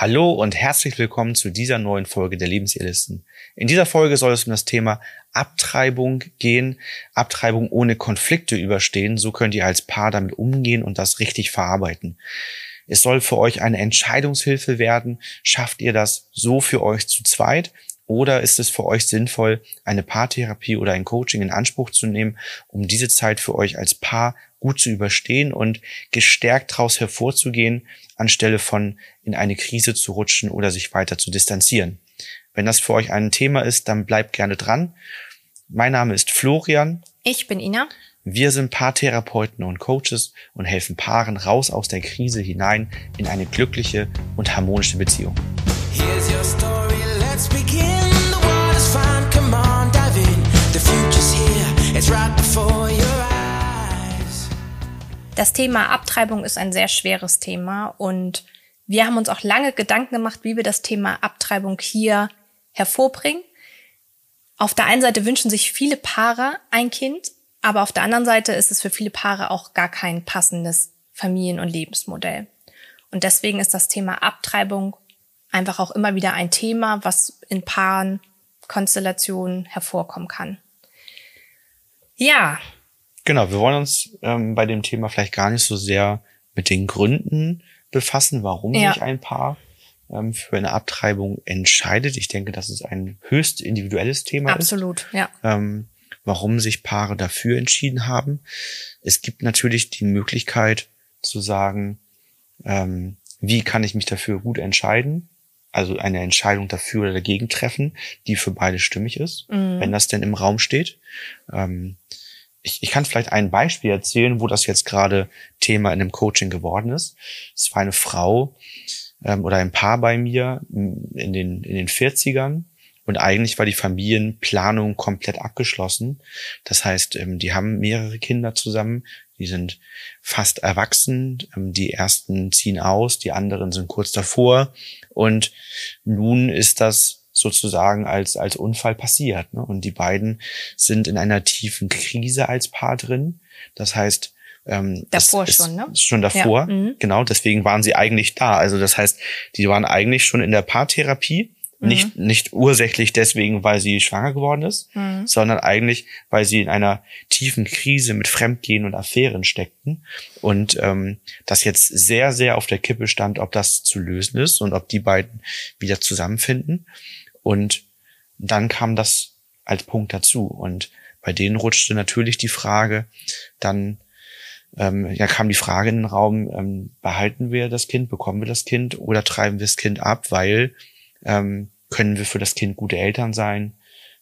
Hallo und herzlich willkommen zu dieser neuen Folge der Lebensehrlisten. In dieser Folge soll es um das Thema Abtreibung gehen, Abtreibung ohne Konflikte überstehen. So könnt ihr als Paar damit umgehen und das richtig verarbeiten. Es soll für euch eine Entscheidungshilfe werden. Schafft ihr das so für euch zu zweit? Oder ist es für euch sinnvoll, eine Paartherapie oder ein Coaching in Anspruch zu nehmen, um diese Zeit für euch als Paar gut zu überstehen und gestärkt daraus hervorzugehen, anstelle von in eine Krise zu rutschen oder sich weiter zu distanzieren. Wenn das für euch ein Thema ist, dann bleibt gerne dran. Mein Name ist Florian. Ich bin Ina. Wir sind Paartherapeuten und Coaches und helfen Paaren raus aus der Krise hinein in eine glückliche und harmonische Beziehung. Here's your story, Das Thema Abtreibung ist ein sehr schweres Thema und wir haben uns auch lange Gedanken gemacht, wie wir das Thema Abtreibung hier hervorbringen. Auf der einen Seite wünschen sich viele Paare ein Kind, aber auf der anderen Seite ist es für viele Paare auch gar kein passendes Familien- und Lebensmodell. Und deswegen ist das Thema Abtreibung einfach auch immer wieder ein Thema, was in Paaren, Konstellationen hervorkommen kann. Ja. Genau, wir wollen uns ähm, bei dem Thema vielleicht gar nicht so sehr mit den Gründen befassen, warum ja. sich ein Paar ähm, für eine Abtreibung entscheidet. Ich denke, dass es ein höchst individuelles Thema Absolut, ist. Ja. Ähm, warum sich Paare dafür entschieden haben. Es gibt natürlich die Möglichkeit zu sagen, ähm, wie kann ich mich dafür gut entscheiden? Also eine Entscheidung dafür oder dagegen treffen, die für beide stimmig ist, mhm. wenn das denn im Raum steht. Ähm, ich, ich kann vielleicht ein Beispiel erzählen, wo das jetzt gerade Thema in einem Coaching geworden ist. Es war eine Frau ähm, oder ein Paar bei mir in den, in den 40ern. Und eigentlich war die Familienplanung komplett abgeschlossen. Das heißt, ähm, die haben mehrere Kinder zusammen. Die sind fast erwachsen. Ähm, die ersten ziehen aus, die anderen sind kurz davor. Und nun ist das sozusagen als, als Unfall passiert. Ne? Und die beiden sind in einer tiefen Krise als Paar drin. Das heißt, ähm, davor schon, ne? Schon davor, ja. mhm. genau. Deswegen waren sie eigentlich da. Also das heißt, die waren eigentlich schon in der Paartherapie. Mhm. Nicht, nicht ursächlich deswegen, weil sie schwanger geworden ist, mhm. sondern eigentlich, weil sie in einer tiefen Krise mit Fremdgehen und Affären steckten und ähm, das jetzt sehr, sehr auf der Kippe stand, ob das zu lösen ist und ob die beiden wieder zusammenfinden. Und dann kam das als Punkt dazu. Und bei denen rutschte natürlich die Frage, dann ähm, ja, kam die Frage in den Raum, ähm, behalten wir das Kind, bekommen wir das Kind oder treiben wir das Kind ab, weil ähm, können wir für das Kind gute Eltern sein?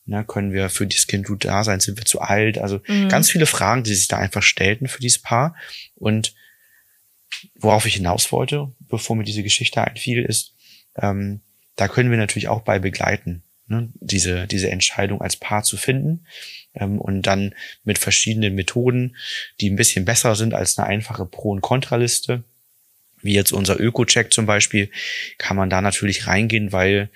Ne, können wir für dieses Kind gut da sein? Sind wir zu alt? Also mhm. ganz viele Fragen, die sich da einfach stellten für dieses Paar. Und worauf ich hinaus wollte, bevor mir diese Geschichte einfiel, ist, ähm, da können wir natürlich auch bei begleiten, ne, diese, diese Entscheidung als Paar zu finden ähm, und dann mit verschiedenen Methoden, die ein bisschen besser sind als eine einfache Pro- und Kontraliste, wie jetzt unser Öko-Check zum Beispiel, kann man da natürlich reingehen, weil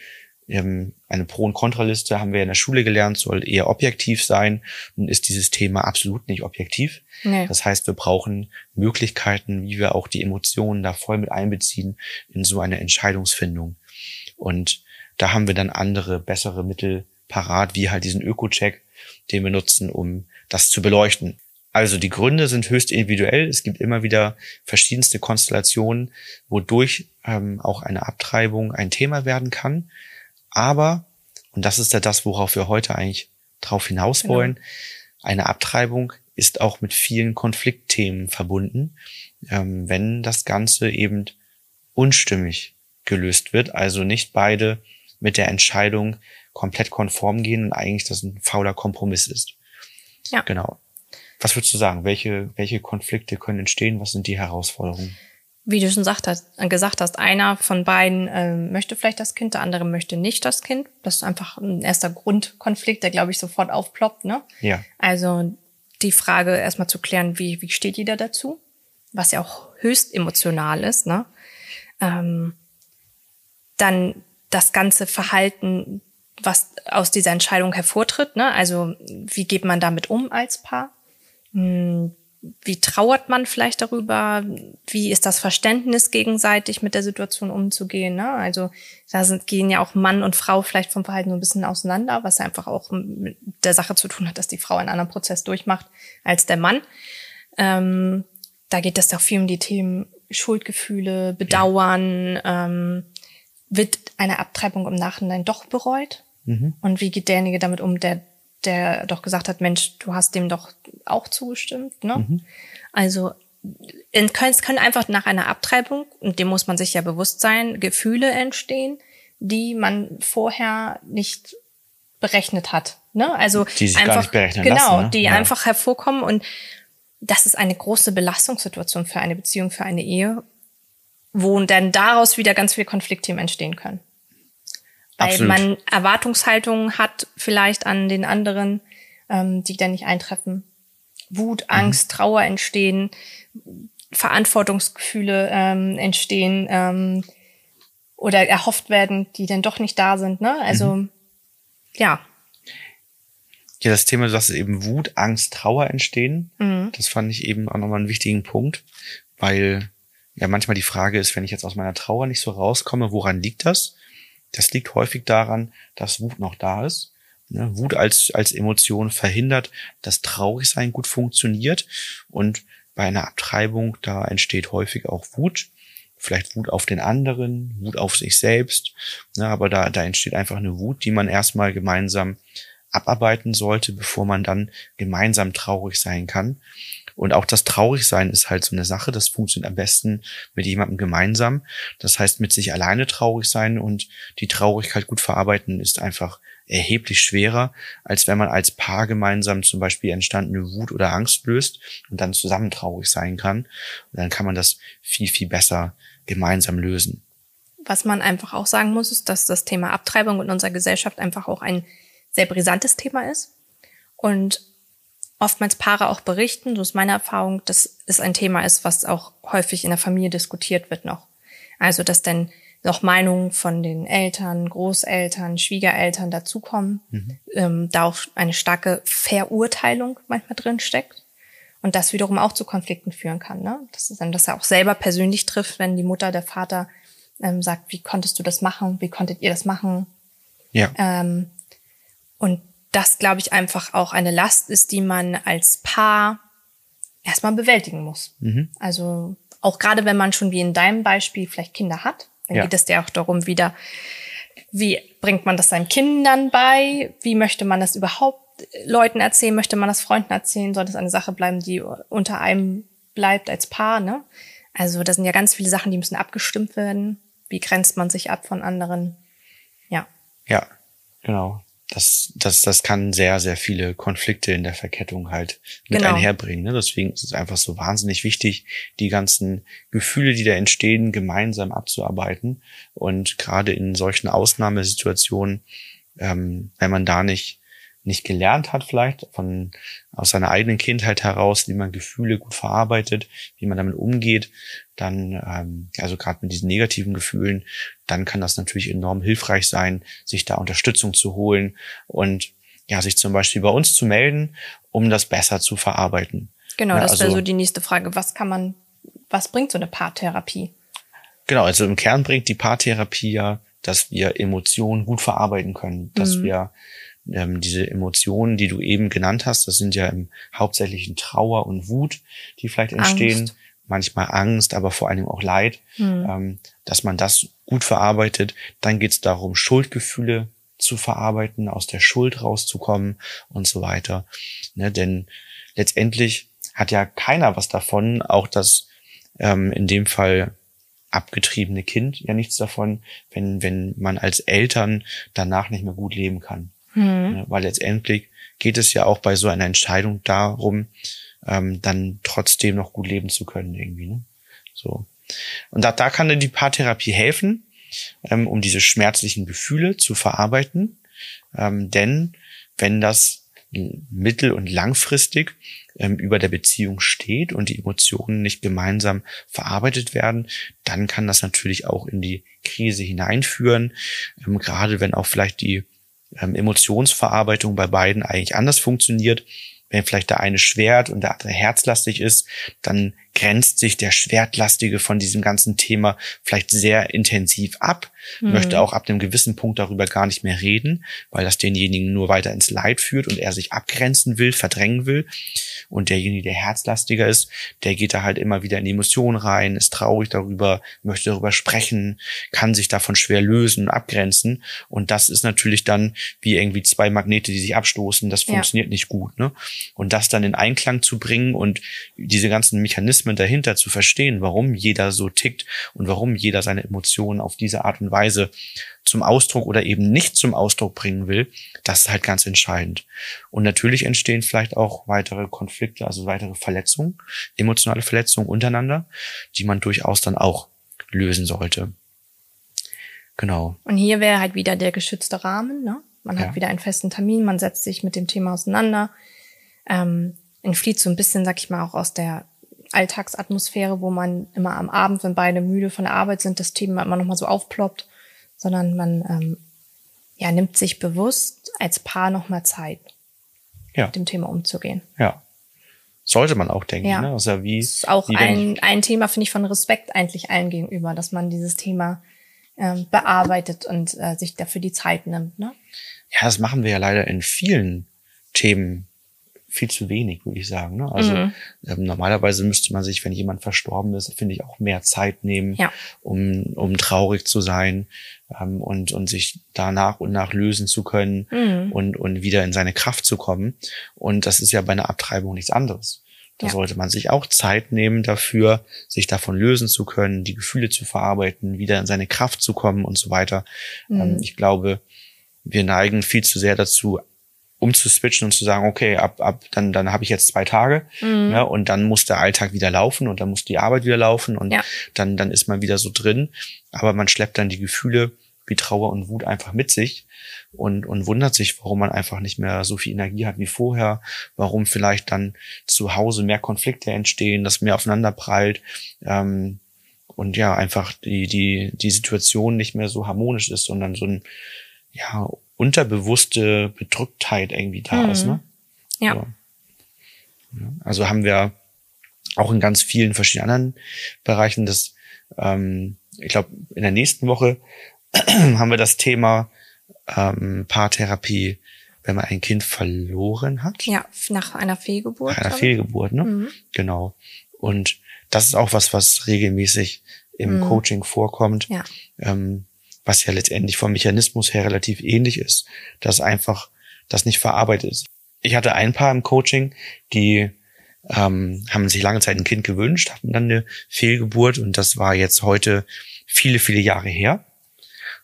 ähm, eine Pro- und Kontraliste haben wir in der Schule gelernt, soll eher objektiv sein und ist dieses Thema absolut nicht objektiv. Nee. Das heißt, wir brauchen Möglichkeiten, wie wir auch die Emotionen da voll mit einbeziehen in so eine Entscheidungsfindung. Und da haben wir dann andere, bessere Mittel parat, wie halt diesen Öko-Check, den wir nutzen, um das zu beleuchten. Also die Gründe sind höchst individuell. Es gibt immer wieder verschiedenste Konstellationen, wodurch ähm, auch eine Abtreibung ein Thema werden kann. Aber, und das ist ja das, worauf wir heute eigentlich drauf hinaus genau. wollen, genau. eine Abtreibung ist auch mit vielen Konfliktthemen verbunden, ähm, wenn das Ganze eben unstimmig gelöst wird. Also nicht beide mit der Entscheidung komplett konform gehen und eigentlich das ein fauler Kompromiss ist. Ja. Genau. Was würdest du sagen? Welche, welche Konflikte können entstehen? Was sind die Herausforderungen? Wie du schon gesagt hast, gesagt hast einer von beiden äh, möchte vielleicht das Kind, der andere möchte nicht das Kind. Das ist einfach ein erster Grundkonflikt, der, glaube ich, sofort aufploppt. Ne? Ja. Also die Frage erstmal zu klären, wie, wie steht jeder dazu? Was ja auch höchst emotional ist. Ne? Ähm, dann das ganze Verhalten, was aus dieser Entscheidung hervortritt. Ne? Also wie geht man damit um als Paar? Hm, wie trauert man vielleicht darüber? Wie ist das Verständnis gegenseitig mit der Situation umzugehen? Ne? Also da sind, gehen ja auch Mann und Frau vielleicht vom Verhalten so ein bisschen auseinander, was einfach auch mit der Sache zu tun hat, dass die Frau einen anderen Prozess durchmacht als der Mann. Ähm, da geht es doch viel um die Themen Schuldgefühle, Bedauern. Ähm, wird eine Abtreibung im Nachhinein doch bereut? Mhm. Und wie geht derjenige damit um, der der doch gesagt hat, Mensch, du hast dem doch auch zugestimmt. Ne? Mhm. Also es können einfach nach einer Abtreibung, und dem muss man sich ja bewusst sein, Gefühle entstehen, die man vorher nicht berechnet hat. Ne? Also die sich einfach, gar nicht berechnen genau, lassen, ne? die ja. einfach hervorkommen und das ist eine große Belastungssituation für eine Beziehung, für eine Ehe, wo dann daraus wieder ganz viele Konfliktthemen entstehen können weil Absolut. man Erwartungshaltungen hat vielleicht an den anderen, ähm, die dann nicht eintreffen. Wut, mhm. Angst, mhm. Trauer entstehen, Verantwortungsgefühle ähm, entstehen ähm, oder erhofft werden, die dann doch nicht da sind. Ne? Also mhm. ja. Ja, das Thema, du sagst eben Wut, Angst, Trauer entstehen. Mhm. Das fand ich eben auch nochmal einen wichtigen Punkt, weil ja manchmal die Frage ist, wenn ich jetzt aus meiner Trauer nicht so rauskomme, woran liegt das? Das liegt häufig daran, dass Wut noch da ist. Ne? Wut als, als Emotion verhindert, dass Traurigsein gut funktioniert. Und bei einer Abtreibung, da entsteht häufig auch Wut. Vielleicht Wut auf den anderen, Wut auf sich selbst. Ne? Aber da, da entsteht einfach eine Wut, die man erstmal gemeinsam abarbeiten sollte, bevor man dann gemeinsam traurig sein kann. Und auch das Traurigsein ist halt so eine Sache, das funktioniert am besten mit jemandem gemeinsam. Das heißt, mit sich alleine traurig sein und die Traurigkeit gut verarbeiten ist einfach erheblich schwerer, als wenn man als Paar gemeinsam zum Beispiel entstandene Wut oder Angst löst und dann zusammen traurig sein kann. Und dann kann man das viel, viel besser gemeinsam lösen. Was man einfach auch sagen muss, ist, dass das Thema Abtreibung in unserer Gesellschaft einfach auch ein sehr brisantes Thema ist. Und oftmals Paare auch berichten, so ist meine Erfahrung, dass es ein Thema ist, was auch häufig in der Familie diskutiert wird noch. Also, dass dann noch Meinungen von den Eltern, Großeltern, Schwiegereltern dazukommen, mhm. ähm, da auch eine starke Verurteilung manchmal drin steckt und das wiederum auch zu Konflikten führen kann. Ne? Das ist dann, dass er auch selber persönlich trifft, wenn die Mutter, der Vater ähm, sagt, wie konntest du das machen, wie konntet ihr das machen? Ja. Ähm, und das, glaube ich, einfach auch eine Last ist, die man als Paar erstmal bewältigen muss. Mhm. Also auch gerade wenn man schon wie in deinem Beispiel vielleicht Kinder hat, dann ja. geht es ja auch darum wieder, wie bringt man das seinen Kindern bei? Wie möchte man das überhaupt Leuten erzählen? Möchte man das Freunden erzählen? Soll das eine Sache bleiben, die unter einem bleibt als Paar? Ne? Also da sind ja ganz viele Sachen, die müssen abgestimmt werden. Wie grenzt man sich ab von anderen? Ja. Ja, genau das, das, das kann sehr, sehr viele Konflikte in der Verkettung halt mit genau. einherbringen. Ne? Deswegen ist es einfach so wahnsinnig wichtig, die ganzen Gefühle, die da entstehen, gemeinsam abzuarbeiten. Und gerade in solchen Ausnahmesituationen, ähm, wenn man da nicht nicht gelernt hat, vielleicht von aus seiner eigenen Kindheit heraus, wie man Gefühle gut verarbeitet, wie man damit umgeht, dann, ähm, also gerade mit diesen negativen Gefühlen, dann kann das natürlich enorm hilfreich sein, sich da Unterstützung zu holen und ja, sich zum Beispiel bei uns zu melden, um das besser zu verarbeiten. Genau, ja, das wäre also, so die nächste Frage. Was kann man, was bringt so eine Paartherapie? Genau, also im Kern bringt die Paartherapie ja, dass wir Emotionen gut verarbeiten können, dass mhm. wir ähm, diese Emotionen, die du eben genannt hast, das sind ja im Hauptsächlichen Trauer und Wut, die vielleicht entstehen. Angst. Manchmal Angst, aber vor allem auch Leid, mhm. ähm, dass man das gut verarbeitet. Dann geht es darum, Schuldgefühle zu verarbeiten, aus der Schuld rauszukommen und so weiter. Ne, denn letztendlich hat ja keiner was davon, auch das ähm, in dem Fall abgetriebene Kind ja nichts davon, wenn, wenn man als Eltern danach nicht mehr gut leben kann. Mhm. Weil letztendlich geht es ja auch bei so einer Entscheidung darum, ähm, dann trotzdem noch gut leben zu können irgendwie. Ne? So. Und da, da kann dann die Paartherapie helfen, ähm, um diese schmerzlichen Gefühle zu verarbeiten. Ähm, denn wenn das mittel- und langfristig ähm, über der Beziehung steht und die Emotionen nicht gemeinsam verarbeitet werden, dann kann das natürlich auch in die Krise hineinführen. Ähm, gerade wenn auch vielleicht die ähm, Emotionsverarbeitung bei beiden eigentlich anders funktioniert. Wenn vielleicht der eine schwert und der andere herzlastig ist, dann grenzt sich der Schwertlastige von diesem ganzen Thema vielleicht sehr intensiv ab, mhm. möchte auch ab einem gewissen Punkt darüber gar nicht mehr reden, weil das denjenigen nur weiter ins Leid führt und er sich abgrenzen will, verdrängen will. Und derjenige, der herzlastiger ist, der geht da halt immer wieder in die Emotionen rein, ist traurig darüber, möchte darüber sprechen, kann sich davon schwer lösen, abgrenzen. Und das ist natürlich dann wie irgendwie zwei Magnete, die sich abstoßen. Das funktioniert ja. nicht gut. Ne? Und das dann in Einklang zu bringen und diese ganzen Mechanismen dahinter zu verstehen, warum jeder so tickt und warum jeder seine Emotionen auf diese Art und Weise zum Ausdruck oder eben nicht zum Ausdruck bringen will, das ist halt ganz entscheidend. Und natürlich entstehen vielleicht auch weitere Konflikte, also weitere Verletzungen, emotionale Verletzungen untereinander, die man durchaus dann auch lösen sollte. Genau. Und hier wäre halt wieder der geschützte Rahmen, ne? Man ja. hat wieder einen festen Termin, man setzt sich mit dem Thema auseinander, ähm, entflieht so ein bisschen, sag ich mal, auch aus der Alltagsatmosphäre, wo man immer am Abend, wenn beide müde von der Arbeit sind, das Thema immer nochmal so aufploppt sondern man ähm, ja, nimmt sich bewusst als Paar nochmal Zeit, ja. mit dem Thema umzugehen. Ja. Sollte man auch denken. Ja. Ne? Also wie, das ist auch wie ein, ein Thema, finde ich, von Respekt eigentlich allen gegenüber, dass man dieses Thema ähm, bearbeitet und äh, sich dafür die Zeit nimmt. Ne? Ja, das machen wir ja leider in vielen Themen viel zu wenig, würde ich sagen. Ne? Also mhm. ähm, normalerweise müsste man sich, wenn jemand verstorben ist, finde ich, auch mehr Zeit nehmen, ja. um, um traurig zu sein ähm, und, und sich da nach und nach lösen zu können mhm. und, und wieder in seine Kraft zu kommen. Und das ist ja bei einer Abtreibung nichts anderes. Da ja. sollte man sich auch Zeit nehmen dafür, sich davon lösen zu können, die Gefühle zu verarbeiten, wieder in seine Kraft zu kommen und so weiter. Mhm. Ähm, ich glaube, wir neigen viel zu sehr dazu, umzuswitchen und zu sagen, okay, ab, ab, dann, dann habe ich jetzt zwei Tage mhm. ja, und dann muss der Alltag wieder laufen und dann muss die Arbeit wieder laufen und ja. dann, dann ist man wieder so drin. Aber man schleppt dann die Gefühle wie Trauer und Wut einfach mit sich und, und wundert sich, warum man einfach nicht mehr so viel Energie hat wie vorher, warum vielleicht dann zu Hause mehr Konflikte entstehen, dass mehr aufeinander prallt. Ähm, und ja, einfach die, die, die Situation nicht mehr so harmonisch ist, sondern so ein, ja, unterbewusste Bedrücktheit irgendwie da mhm. ist. Ne? Ja. So. Also haben wir auch in ganz vielen verschiedenen anderen Bereichen das, ähm, ich glaube, in der nächsten Woche haben wir das Thema ähm, Paartherapie, wenn man ein Kind verloren hat. Ja, nach einer Fehlgeburt. Nach einer Fehlgeburt, ne? Mhm. Genau. Und das ist auch was, was regelmäßig im mhm. Coaching vorkommt. Ja. Ähm, was ja letztendlich vom Mechanismus her relativ ähnlich ist, dass einfach das nicht verarbeitet ist. Ich hatte ein paar im Coaching, die ähm, haben sich lange Zeit ein Kind gewünscht, hatten dann eine Fehlgeburt und das war jetzt heute viele, viele Jahre her.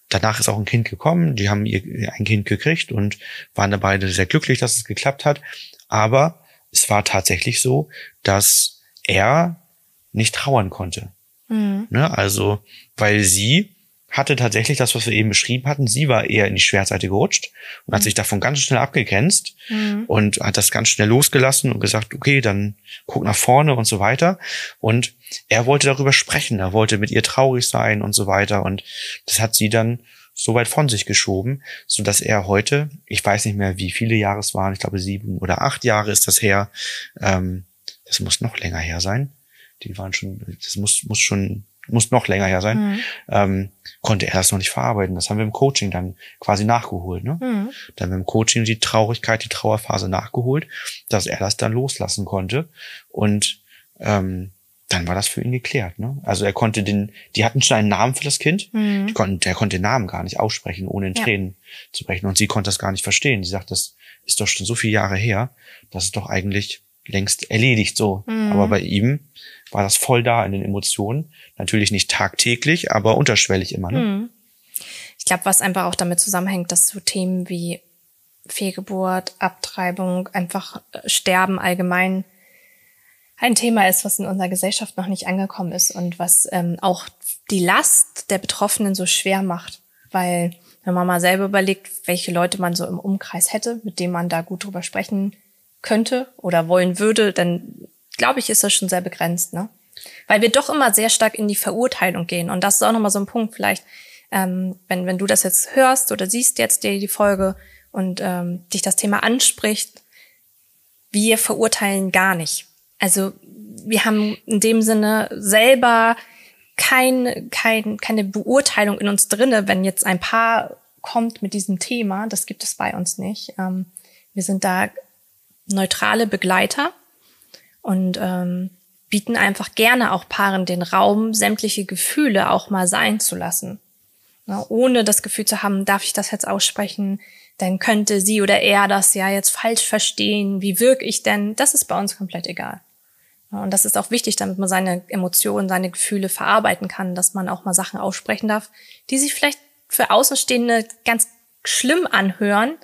Danach ist auch ein Kind gekommen, die haben ihr ein Kind gekriegt und waren da beide sehr glücklich, dass es geklappt hat. Aber es war tatsächlich so, dass er nicht trauern konnte. Mhm. Ne? Also, weil sie hatte tatsächlich das, was wir eben beschrieben hatten. Sie war eher in die Schwertseite gerutscht und hat mhm. sich davon ganz schnell abgegrenzt mhm. und hat das ganz schnell losgelassen und gesagt, okay, dann guck nach vorne und so weiter. Und er wollte darüber sprechen, er wollte mit ihr traurig sein und so weiter. Und das hat sie dann so weit von sich geschoben, so dass er heute, ich weiß nicht mehr, wie viele Jahre es waren, ich glaube sieben oder acht Jahre ist das her, ähm, das muss noch länger her sein. Die waren schon, das muss, muss schon muss noch länger her sein, mhm. ähm, konnte er das noch nicht verarbeiten. Das haben wir im Coaching dann quasi nachgeholt. Ne? Mhm. Dann haben wir im Coaching die Traurigkeit, die Trauerphase nachgeholt, dass er das dann loslassen konnte. Und ähm, dann war das für ihn geklärt. Ne? Also er konnte den, die hatten schon einen Namen für das Kind, mhm. die konnten, der konnte den Namen gar nicht aussprechen, ohne in Tränen ja. zu brechen. Und sie konnte das gar nicht verstehen. Sie sagt, das ist doch schon so viele Jahre her, das ist doch eigentlich längst erledigt so. Mhm. Aber bei ihm war das voll da in den Emotionen. Natürlich nicht tagtäglich, aber unterschwellig immer. Ne? Mhm. Ich glaube, was einfach auch damit zusammenhängt, dass so Themen wie Fehlgeburt, Abtreibung, einfach äh, Sterben allgemein ein Thema ist, was in unserer Gesellschaft noch nicht angekommen ist und was ähm, auch die Last der Betroffenen so schwer macht. Weil wenn man mal selber überlegt, welche Leute man so im Umkreis hätte, mit denen man da gut drüber sprechen könnte oder wollen würde, dann glaube ich, ist das schon sehr begrenzt, ne? Weil wir doch immer sehr stark in die Verurteilung gehen. Und das ist auch nochmal so ein Punkt, vielleicht, ähm, wenn, wenn du das jetzt hörst oder siehst jetzt dir die Folge und ähm, dich das Thema anspricht, wir verurteilen gar nicht. Also wir haben in dem Sinne selber kein, kein, keine Beurteilung in uns drinne, wenn jetzt ein Paar kommt mit diesem Thema. Das gibt es bei uns nicht. Ähm, wir sind da neutrale Begleiter und ähm, bieten einfach gerne auch Paaren den Raum, sämtliche Gefühle auch mal sein zu lassen. Na, ohne das Gefühl zu haben, darf ich das jetzt aussprechen? Dann könnte sie oder er das ja jetzt falsch verstehen. Wie wirke ich denn? Das ist bei uns komplett egal. Und das ist auch wichtig, damit man seine Emotionen, seine Gefühle verarbeiten kann, dass man auch mal Sachen aussprechen darf, die sich vielleicht für Außenstehende ganz schlimm anhören.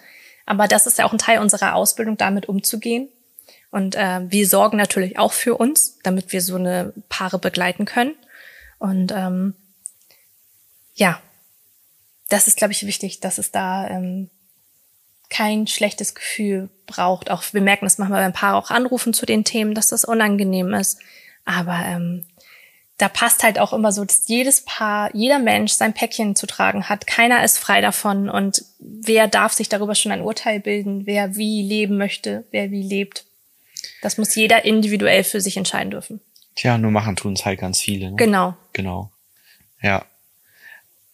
Aber das ist ja auch ein Teil unserer Ausbildung, damit umzugehen. Und äh, wir sorgen natürlich auch für uns, damit wir so eine Paare begleiten können. Und ähm, ja, das ist, glaube ich, wichtig, dass es da ähm, kein schlechtes Gefühl braucht. Auch wir merken das manchmal, wenn Paare auch anrufen zu den Themen, dass das unangenehm ist. Aber ähm, da passt halt auch immer so, dass jedes Paar, jeder Mensch sein Päckchen zu tragen hat. Keiner ist frei davon und wer darf sich darüber schon ein Urteil bilden, wer wie leben möchte, wer wie lebt. Das muss jeder individuell für sich entscheiden dürfen. Tja, nur machen tun es halt ganz viele. Ne? Genau. Genau. Ja.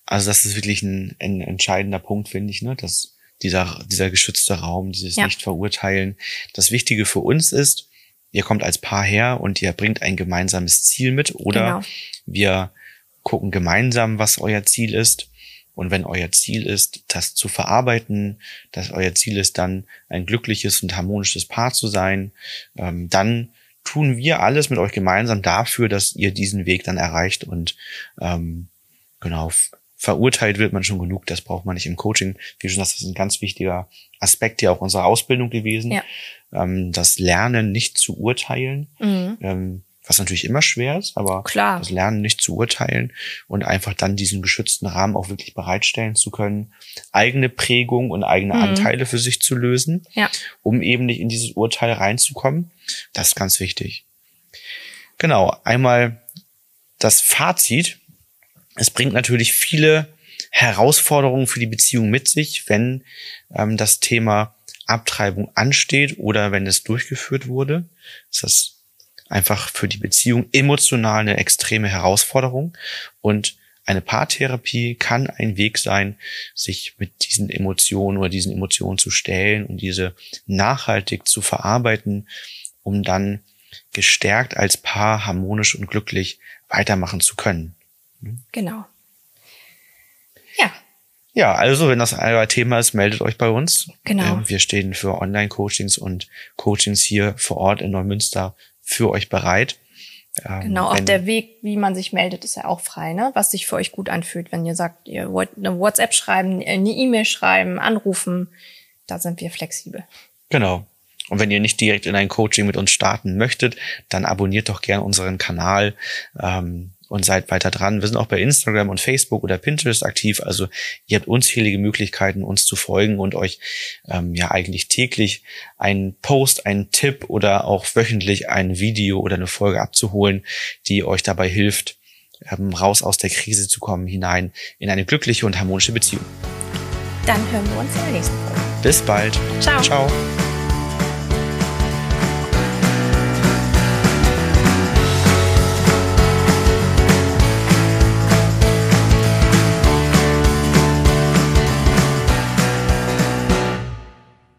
Also das ist wirklich ein, ein entscheidender Punkt, finde ich, ne? dass dieser, dieser geschützte Raum, dieses ja. Nicht-Verurteilen. Das Wichtige für uns ist, ihr kommt als Paar her und ihr bringt ein gemeinsames Ziel mit oder genau. wir gucken gemeinsam, was euer Ziel ist. Und wenn euer Ziel ist, das zu verarbeiten, dass euer Ziel ist, dann ein glückliches und harmonisches Paar zu sein, ähm, dann tun wir alles mit euch gemeinsam dafür, dass ihr diesen Weg dann erreicht und ähm, genau verurteilt wird man schon genug, das braucht man nicht im Coaching. Wie schon, das ist ein ganz wichtiger Aspekt ja auch unserer Ausbildung gewesen, ja. ähm, das Lernen nicht zu urteilen, mhm. ähm, was natürlich immer schwer ist, aber Klar. das Lernen nicht zu urteilen und einfach dann diesen geschützten Rahmen auch wirklich bereitstellen zu können, eigene Prägung und eigene mhm. Anteile für sich zu lösen, ja. um eben nicht in dieses Urteil reinzukommen. Das ist ganz wichtig. Genau, einmal das Fazit es bringt natürlich viele Herausforderungen für die Beziehung mit sich, wenn ähm, das Thema Abtreibung ansteht oder wenn es durchgeführt wurde. Das ist einfach für die Beziehung emotional eine extreme Herausforderung und eine Paartherapie kann ein Weg sein, sich mit diesen Emotionen oder diesen Emotionen zu stellen und diese nachhaltig zu verarbeiten, um dann gestärkt als Paar harmonisch und glücklich weitermachen zu können. Genau. Ja. Ja, also wenn das euer Thema ist, meldet euch bei uns. Genau. Ähm, wir stehen für Online-Coachings und Coachings hier vor Ort in Neumünster für euch bereit. Ähm, genau, auch der Weg, wie man sich meldet, ist ja auch frei, ne? Was sich für euch gut anfühlt, wenn ihr sagt, ihr wollt eine WhatsApp schreiben, eine E-Mail schreiben, anrufen, da sind wir flexibel. Genau. Und wenn ihr nicht direkt in ein Coaching mit uns starten möchtet, dann abonniert doch gern unseren Kanal. Ähm, und seid weiter dran. Wir sind auch bei Instagram und Facebook oder Pinterest aktiv. Also ihr habt unzählige Möglichkeiten, uns zu folgen und euch ähm, ja eigentlich täglich einen Post, einen Tipp oder auch wöchentlich ein Video oder eine Folge abzuholen, die euch dabei hilft, ähm, raus aus der Krise zu kommen, hinein in eine glückliche und harmonische Beziehung. Dann hören wir uns in der nächsten Folge. Bis bald. Ciao. Ciao.